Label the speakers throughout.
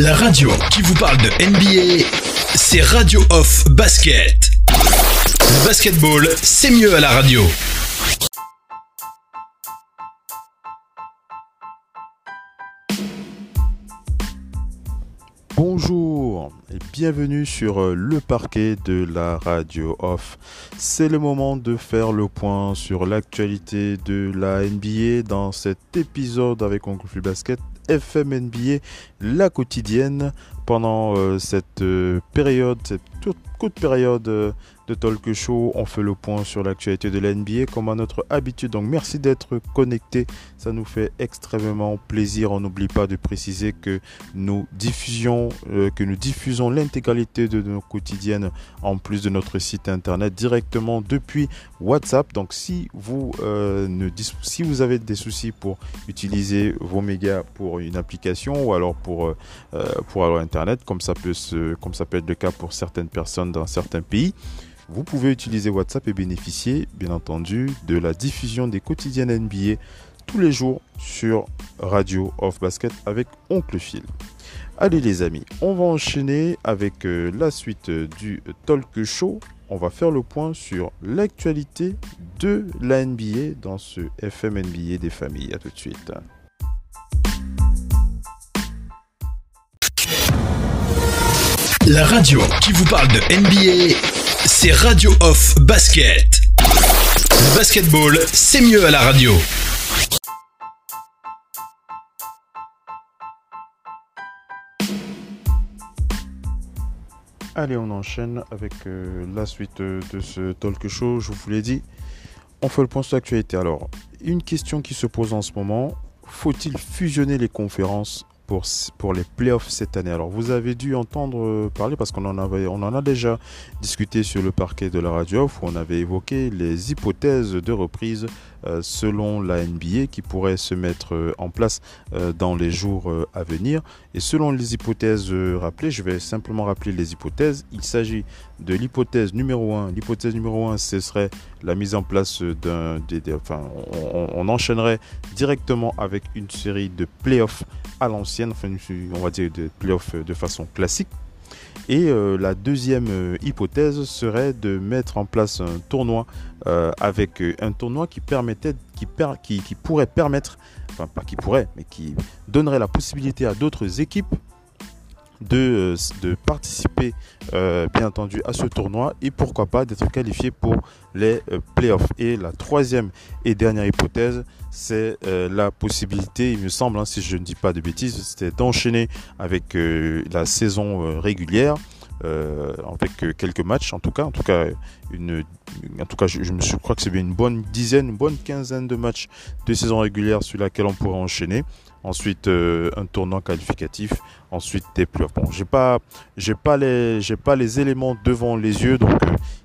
Speaker 1: La radio qui vous parle de NBA, c'est Radio Off Basket. Basketball, c'est mieux à la radio.
Speaker 2: Bonjour et bienvenue sur euh, le parquet de la radio off. C'est le moment de faire le point sur l'actualité de la NBA dans cet épisode avec Oncle Basket FM NBA, la quotidienne. Pendant euh, cette euh, période, cette toute courte période de Talk Show. On fait le point sur l'actualité de la NBA comme à notre habitude. Donc merci d'être connecté. Ça nous fait extrêmement plaisir. On n'oublie pas de préciser que nous diffusions, euh, que nous diffusons l'intégralité de nos quotidiennes en plus de notre site internet directement depuis WhatsApp. Donc si vous euh, ne si vous avez des soucis pour utiliser vos mégas pour une application ou alors pour euh, pour alors internet comme ça peut se comme ça peut être le cas pour certaines personnes dans certains pays vous pouvez utiliser WhatsApp et bénéficier, bien entendu, de la diffusion des quotidiennes NBA tous les jours sur Radio Off Basket avec Oncle Phil. Allez les amis, on va enchaîner avec euh, la suite du Talk Show. On va faire le point sur l'actualité de la NBA dans ce FM NBA des familles. A tout de suite.
Speaker 1: La radio qui vous parle de NBA, c'est Radio Off Basket. Basketball, c'est mieux à la radio.
Speaker 2: Allez, on enchaîne avec euh, la suite de ce talk show. Je vous l'ai dit, on fait le point sur l'actualité. Alors, une question qui se pose en ce moment faut-il fusionner les conférences pour, les playoffs cette année. Alors vous avez dû entendre euh, parler parce qu'on en avait on en a déjà discuté sur le parquet de la radio où on avait évoqué les hypothèses de reprise euh, selon la NBA qui pourraient se mettre euh, en place dans les jours à venir. Et selon les hypothèses rappelées, je vais simplement rappeler les hypothèses. Il s'agit de l'hypothèse numéro 1. L'hypothèse numéro 1, ce serait la mise en place d'un... Enfin, on, on enchaînerait directement avec une série de playoffs à l'ancienne, enfin, on va dire de playoffs de façon classique. Et euh, la deuxième euh, hypothèse serait de mettre en place un tournoi euh, avec un tournoi qui permettait, qui, qui, qui, pourrait permettre, enfin pas qui pourrait, mais qui donnerait la possibilité à d'autres équipes de, de participer bien entendu à ce tournoi et pourquoi pas d'être qualifié pour les playoffs. Et la troisième et dernière hypothèse c'est euh, la possibilité, il me semble, hein, si je ne dis pas de bêtises, c'était d'enchaîner avec euh, la saison euh, régulière. avec quelques matchs en tout cas en tout cas une je, me crois que c'est bien une bonne dizaine une bonne quinzaine de matchs de saison régulière sur laquelle on pourrait enchaîner ensuite un tournoi qualificatif. Ensuite des playoffs bon j'ai pas j'ai pas les j'ai pas les éléments devant les yeux donc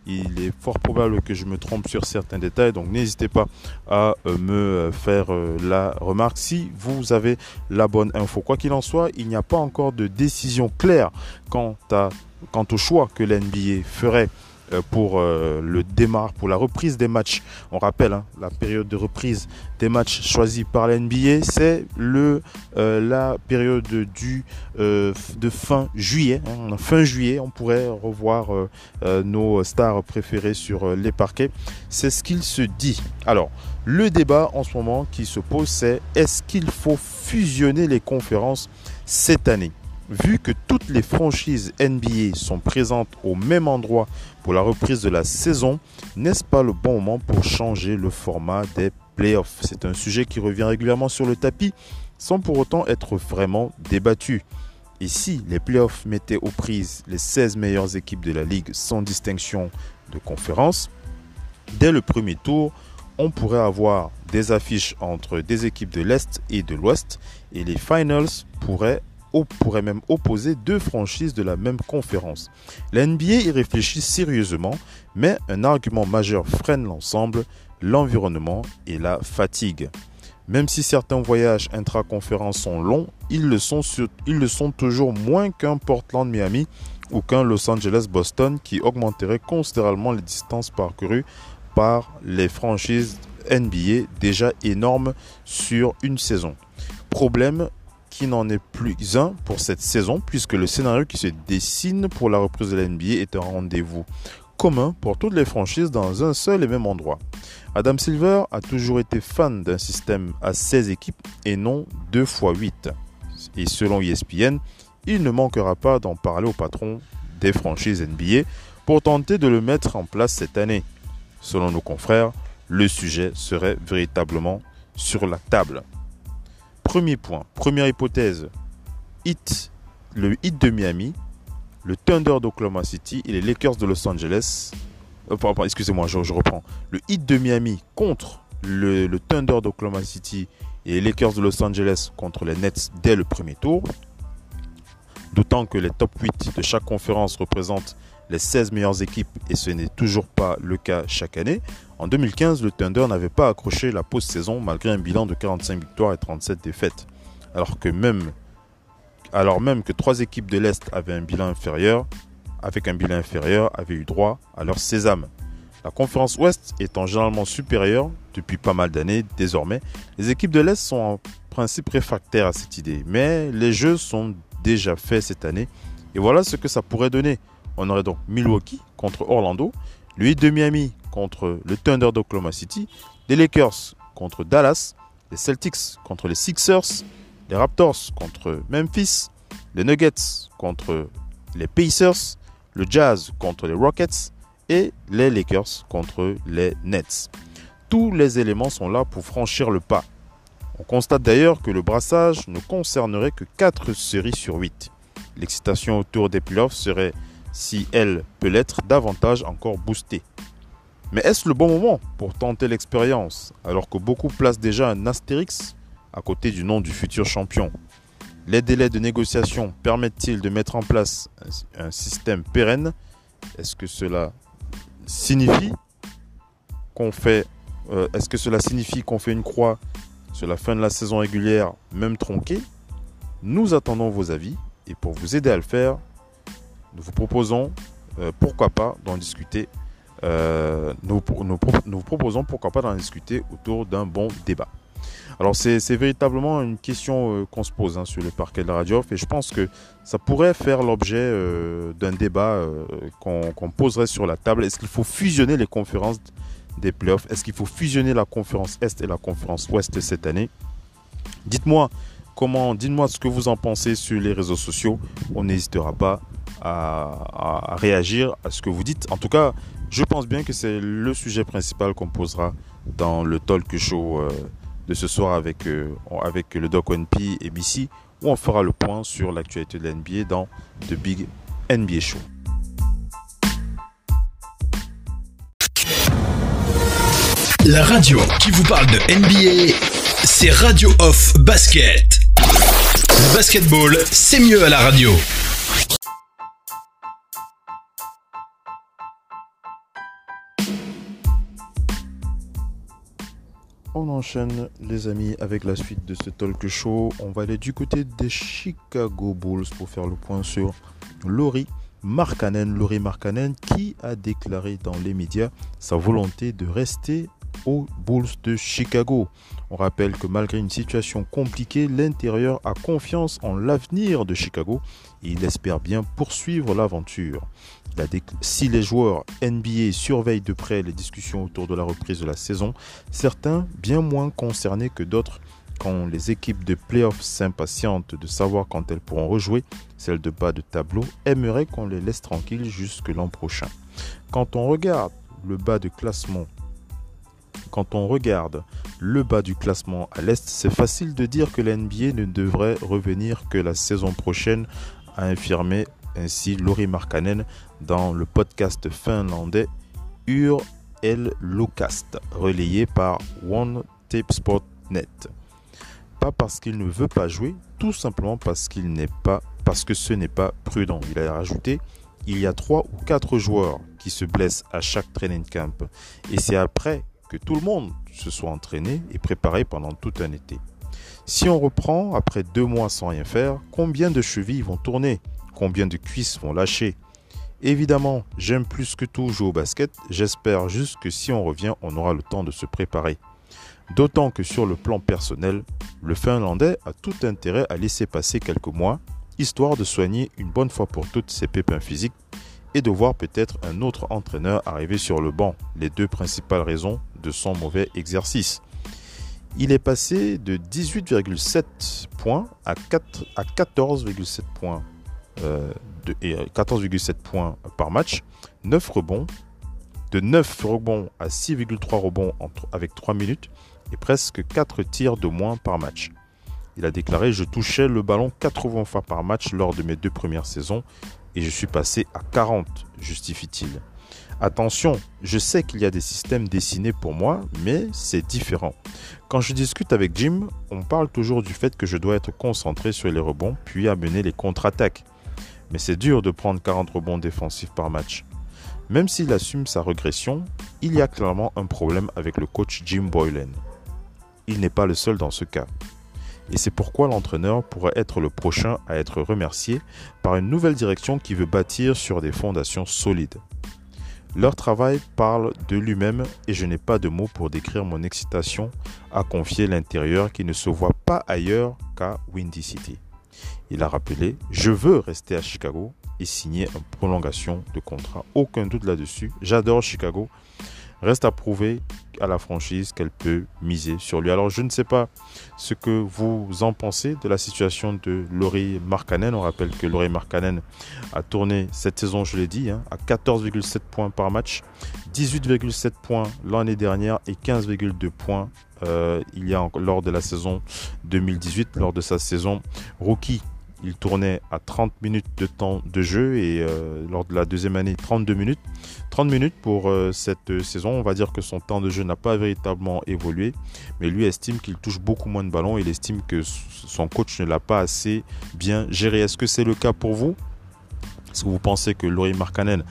Speaker 2: il est fort probable que je me trompe sur certains détails, donc n'hésitez pas à euh, me euh, faire euh, la remarque. Si vous avez la bonne info. Quoi qu'il en soit, il n'y a pas encore de décision claire quant, à, quant au choix que l'NBA ferait euh, pour euh, le démarre, pour la reprise des matchs. On rappelle hein, la période de reprise des matchs choisie par la NBA, c'est euh, la période du de fin juillet. Hein. fin juillet, on pourrait revoir nos stars préférées sur les parquets. C'est ce qu'il se dit. Alors, le débat en ce moment qui se pose, c'est est-ce qu'il faut fusionner les conférences cette année? Vu que toutes les franchises NBA sont présentes au même endroit pour la reprise de la saison, n'est-ce pas le bon moment pour changer le format des playoffs? C'est un sujet qui revient régulièrement sur le tapis sans pour autant être vraiment débattu. Et si les playoffs mettaient aux prises les 16 meilleures équipes de la ligue sans distinction de conférence, dès le premier tour, on pourrait avoir des affiches entre des équipes de l'Est et de l'Ouest et les finals pourraient pourrait même opposer deux franchises de la même conférence. La NBA y réfléchit sérieusement, mais un argument majeur freine l'ensemble, l'environnement et la fatigue. Même si certains voyages intra-conférences sont longs, ils le sont, ils le sont toujours moins qu'un Portland-Miami ou qu'un Los Angeles-Boston qui augmenterait considérablement les distances parcourues par les franchises NBA déjà énormes sur une saison. Problème, qui n'en est plus un pour cette saison, puisque le scénario qui se dessine pour la reprise de la NBA est un rendez-vous commun pour toutes les franchises dans un seul et même endroit. Adam Silver a toujours été fan d'un système à 16 équipes et non 2 x 8. Et selon ESPN, il ne manquera pas d'en parler au patron des franchises NBA pour tenter de le mettre en place cette année. Selon nos confrères, le sujet serait véritablement sur la table. Premier point, première hypothèse, hit, le hit de Miami, le Thunder d'Oklahoma City et les Lakers de Los Angeles. Euh, excusez-moi, je, reprends. Le hit de Miami contre le, le Thunder d'Oklahoma City et les Lakers de Los Angeles contre les Nets dès le premier tour. D'autant que les top 8 de chaque conférence représentent les 16 meilleures équipes et ce n'est toujours pas le cas chaque année. En 2015, le Thunder n'avait pas accroché la post-saison malgré un bilan de 45 victoires et 37 défaites. Alors que même, alors même que trois équipes de l'Est avaient un bilan inférieur, avec un bilan inférieur, avaient eu droit à leur sésame. La conférence Ouest étant généralement supérieure depuis pas mal d'années désormais, les équipes de l'Est sont en principe réfractaires à cette idée. Mais les jeux sont déjà faits cette année et voilà ce que ça pourrait donner. On aurait donc Milwaukee contre Orlando, Heat de Miami contre le Thunder d'Oklahoma City, les Lakers contre Dallas, les Celtics contre les Sixers, les Raptors contre Memphis, les Nuggets contre les Pacers, le Jazz contre les Rockets et les Lakers contre les Nets. Tous les éléments sont là pour franchir le pas. On constate d'ailleurs que le brassage ne concernerait que 4 séries sur 8. L'excitation autour des playoffs serait si elle peut l'être, davantage encore boostée. Mais est-ce le bon moment pour tenter l'expérience alors que beaucoup placent déjà un astérix à côté du nom du futur champion? Les délais de négociation permettent-ils de mettre en place un système pérenne? Est-ce que cela signifie qu'on fait euh, est-ce que cela signifie qu'on fait une croix sur la fin de la saison régulière même tronquée? Nous attendons vos avis et pour vous aider à le faire, nous vous proposons, euh, pourquoi pas, d'en discuter. Euh, nous, nous, proposons, pourquoi pas, d'en discuter autour d'un bon débat. Alors, c'est véritablement une question euh, qu'on se pose hein, sur le parquet de la radio, et je pense que ça pourrait faire l'objet d'un débat qu'on poserait sur la table. Est-ce qu'il faut fusionner les conférences des playoffs? Est-ce qu'il faut fusionner la conférence Est et la conférence Ouest cette année? Dites-moi comment, dites-moi ce que vous en pensez sur les réseaux sociaux. On n'hésitera pas à, réagir à ce que vous dites. En tout cas, je pense bien que c'est le sujet principal qu'on posera dans le talk show euh, de ce soir avec, euh, le Doc NP et BC, où on fera le point sur l'actualité de l'NBA dans The Big NBA Show.
Speaker 1: La radio qui vous parle de NBA, c'est Radio Off Basket. Le basketball, c'est mieux à la radio.
Speaker 2: On enchaîne les amis avec la suite de ce talk show. On va aller du côté des Chicago Bulls pour faire le point sur Laurie Markkanen. Laurie Markkanen qui a déclaré dans les médias sa volonté de rester aux Bulls de Chicago. On rappelle que malgré une situation compliquée, l'intérieur a confiance en l'avenir de Chicago et il espère bien poursuivre l'aventure. Si les joueurs NBA surveillent de près les discussions autour de la reprise de la saison, certains, bien moins concernés que d'autres, quand les équipes de playoffs s'impatientent de savoir quand elles pourront rejouer, celles de bas de tableau aimeraient qu'on les laisse tranquilles jusque l'an prochain. Quand on regarde le bas du classement à l'Est, c'est facile de dire que l'NBA ne devrait revenir que la saison prochaine, a affirmé ainsi Laurie Markkanen dans le podcast finlandais Ur El Locast, relayé par One Tape. Pas parce qu'il ne veut pas jouer, tout simplement parce qu'il n'est pas, parce que ce n'est pas prudent. Il a rajouté il y a trois ou quatre joueurs qui se blessent à chaque training camp. Et c'est après que tout le monde se soit entraîné et préparé pendant tout un été. Si on reprend après deux mois sans rien faire, combien de chevilles vont tourner? Combien de cuisses vont lâcher Évidemment, j'aime plus que tout jouer au basket, j'espère juste que si on revient, on aura le temps de se préparer. D'autant que sur le plan personnel, le Finlandais a tout intérêt à laisser passer quelques mois, histoire de soigner une bonne fois pour toutes ses pépins physiques et de voir peut-être un autre entraîneur arriver sur le banc, les deux principales raisons de son mauvais exercice. Il est passé de 18,7 points à, 14,7 points, 14,7 euh, points par match, 9 rebonds, de 9 rebonds à 6,3 rebonds avec 3 minutes et presque 4 tirs de moins par match. Il a déclaré Je touchais le ballon 80 fois par match lors de mes deux premières saisons et je suis passé à 40, justifie-t-il. Attention, je sais qu'il y a des systèmes dessinés pour moi, mais c'est différent. Quand je discute avec Jim, on parle toujours du fait que je dois être concentré sur les rebonds, puis amener les contre-attaques. Mais c'est dur de prendre 40 rebonds défensifs par match. Même s'il assume sa régression, il y a clairement un problème avec le coach Jim Boylan. Il n'est pas le seul dans ce cas. Et c'est pourquoi l'entraîneur pourrait être le prochain à être remercié par une nouvelle direction qui veut bâtir sur des fondations solides. Leur travail parle de lui-même et je n'ai pas de mots pour décrire mon excitation à confier l'intérieur qui ne se voit pas ailleurs qu'à Windy City. Il a rappelé Je veux rester à Chicago et signer une prolongation de contrat. Aucun doute là-dessus. J'adore Chicago. Reste à prouver à la franchise qu'elle peut miser sur lui. Alors je ne sais pas ce que vous en pensez de la situation de Laurie Markkanen. On rappelle que Laurie Markkanen a tourné cette saison, je l'ai dit, hein, à 14,7 points par match, 18,7 points l'année dernière et 15,2 points euh, lors de la saison 2018, lors de sa saison rookie il tournait à 30 minutes de temps de jeu et euh, lors de la deuxième année 32 minutes. 30 minutes pour euh, cette euh, saison. On va dire que son temps de jeu n'a pas véritablement évolué, mais lui estime qu'il touche beaucoup moins de ballons. Il estime que son coach ne l'a pas assez bien géré. Est-ce que c'est le cas pour vous? Est-ce que vous pensez que Laurie Markkanen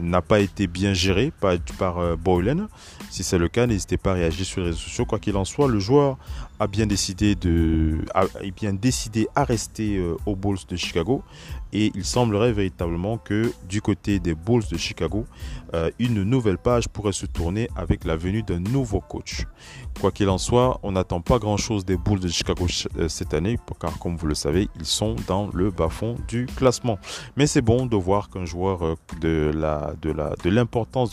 Speaker 2: n'a pas été bien géré par, par. Si c'est le cas, n'hésitez pas à réagir sur les réseaux sociaux. Quoi qu'il en soit, le joueur a bien décidé de, bien décidé à rester aux Bulls de Chicago. Et il semblerait véritablement que du côté des Bulls de Chicago, une nouvelle page pourrait se tourner avec la venue d'un nouveau coach. Quoi qu'il en soit, on n'attend pas grand-chose des Bulls de Chicago cette année, car comme vous le savez, ils sont dans le bas-fond du classement. Mais c'est bon de voir qu'un joueur euh, de la de la de l'importance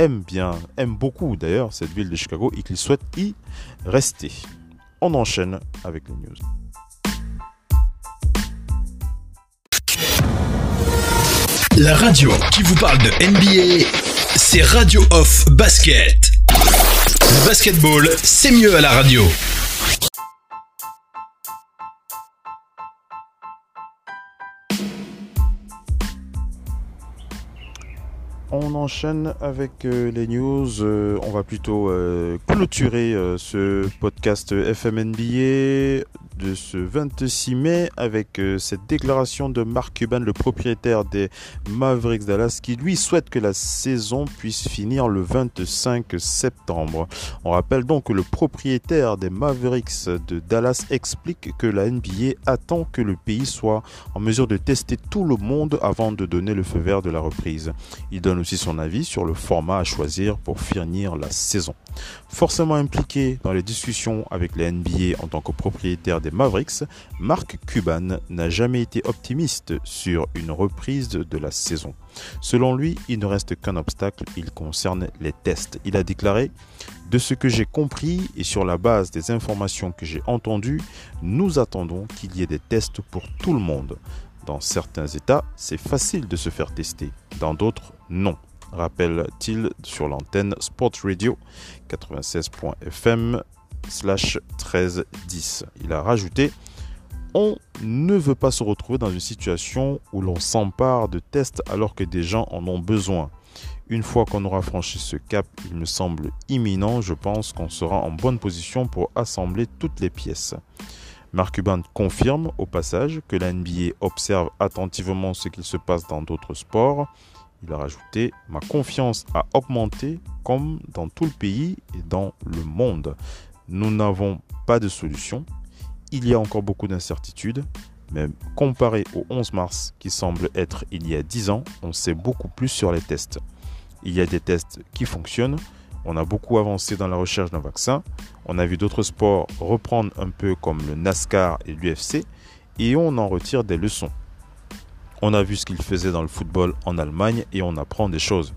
Speaker 2: aime bien, aime beaucoup d'ailleurs cette ville de Chicago et qu'il souhaite y rester. On enchaîne avec les news.
Speaker 1: La radio qui vous parle de NBA, c'est Radio Off Basket. Basketball, c'est mieux à la radio.
Speaker 2: On enchaîne avec euh, les news. Euh, on va plutôt euh, clôturer ce podcast FMNBA de ce 26 mai avec cette déclaration de Mark Cuban, le propriétaire des Mavericks Dallas, qui lui souhaite que la saison puisse finir le 25 septembre. On rappelle donc que le propriétaire des Mavericks de Dallas explique que la NBA attend que le pays soit en mesure de tester tout le monde avant de donner le feu vert de la reprise. Il donne aussi son avis sur le format à choisir pour finir la saison. Forcément impliqué dans les discussions avec la NBA en tant que propriétaire des Mavericks, Mark Cuban n'a jamais été optimiste sur une reprise de la saison. Selon lui, il ne reste qu'un obstacle, il concerne les tests. Il a déclaré De ce que j'ai compris et sur la base des informations que j'ai entendues, nous attendons qu'il y ait des tests pour tout le monde. Dans certains États, c'est facile de se faire tester, dans d'autres, non rappelle-t-il sur l'antenne Sport Radio 96.fm slash 1310. Il a rajouté on ne veut pas se retrouver dans une situation où l'on s'empare de tests alors que des gens en ont besoin. Une fois qu'on aura franchi ce cap, il me semble imminent, je pense qu'on sera en bonne position pour assembler toutes les pièces. Mark Cuban confirme au passage que la NBA observe attentivement ce qu'il se passe dans d'autres sports il a rajouté Ma confiance a augmenté comme dans tout le pays et dans le monde. Nous n'avons pas de solution. Il y a encore beaucoup d'incertitudes, mais comparé au 11 mars qui semble être il y a 10 ans, on sait beaucoup plus sur les tests. Il y a des tests qui fonctionnent, On a beaucoup avancé dans la recherche d'un vaccin. On a vu d'autres sports reprendre un peu comme le NASCAR et l'UFC et on en retire des leçons. On a vu ce qu'il faisait dans le football en Allemagne et on apprend des choses.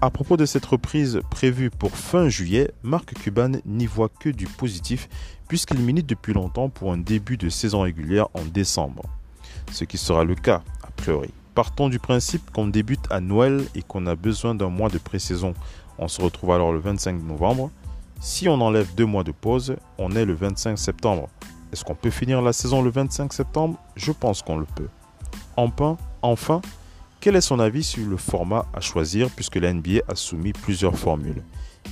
Speaker 2: À propos de cette reprise prévue pour fin juillet, Marc Cuban n'y voit que du positif puisqu'il milite depuis longtemps pour un début de saison régulière en décembre. Ce qui sera le cas, a priori. Partons du principe qu'on débute à Noël et qu'on a besoin d'un mois de pré-saison. On se retrouve alors le 25 novembre. Si on enlève deux mois de pause, on est le 25 septembre. Est-ce qu'on peut finir la saison le 25 septembre? Je pense qu'on le peut. Enfin, quel est son avis sur le format à choisir puisque la NBA a soumis plusieurs formules?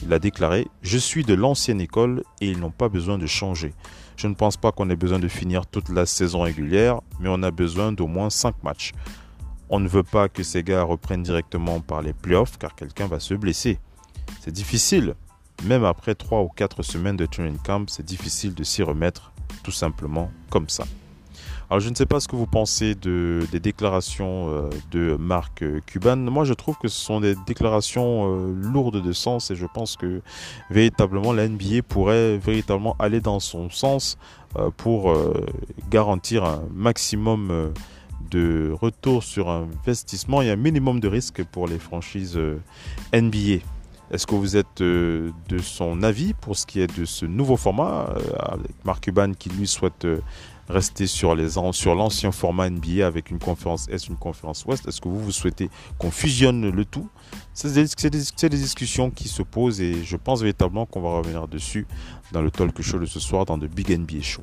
Speaker 2: Il a déclaré Je suis de l'ancienne école et ils n'ont pas besoin de changer. Je ne pense pas qu'on ait besoin de finir toute la saison régulière, mais on a besoin d'au moins 5 matchs. On ne veut pas que ces gars reprennent directement par les playoffs car quelqu'un va se blesser. C'est difficile. Même après 3 ou 4 semaines de training camp, c'est difficile de s'y remettre tout simplement comme ça. Alors je ne sais pas ce que vous pensez de, des déclarations euh, de Marc Cuban. Moi je trouve que ce sont des déclarations euh, lourdes de sens et je pense que véritablement la NBA pourrait véritablement aller dans son sens euh, pour garantir un maximum de retour sur investissement et un minimum de risque pour les franchises NBA. Est-ce que vous êtes de son avis pour ce qui est de ce nouveau format avec Marc Cuban qui lui souhaite rester sur les sur l'ancien format NBA avec une conférence Est, une conférence Ouest Est-ce que vous, vous souhaitez qu'on fusionne le tout? C'est des, discussions qui se posent et je pense véritablement qu'on va revenir dessus dans le talk show de ce soir, dans le Big NBA Show.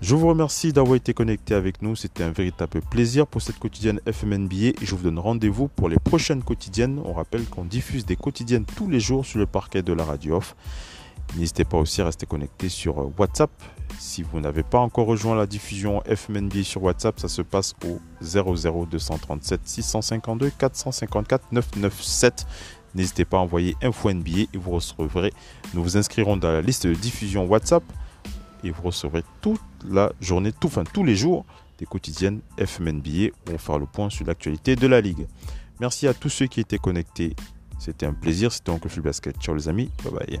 Speaker 2: Je vous remercie d'avoir été connecté avec nous. C'était un véritable plaisir pour cette quotidienne FMNBA et je vous donne rendez-vous pour les prochaines quotidiennes. On rappelle qu'on diffuse des quotidiennes tous les jours sur le parquet de la radio off. N'hésitez pas aussi à rester connecté sur WhatsApp. Si vous n'avez pas encore rejoint la diffusion FMNB sur WhatsApp, ça se passe au 00237 652 454 997. N'hésitez pas à envoyer info NBA et vous recevrez. Nous vous inscrirons dans la liste de diffusion WhatsApp et vous recevrez toute la journée, tout, enfin tous les jours, des quotidiennes FMNBA où on fera le point sur l'actualité de la ligue. Merci à tous ceux qui étaient connectés. C'était un plaisir. C'était Oncle Phil Basket. Ciao les amis. Bye bye.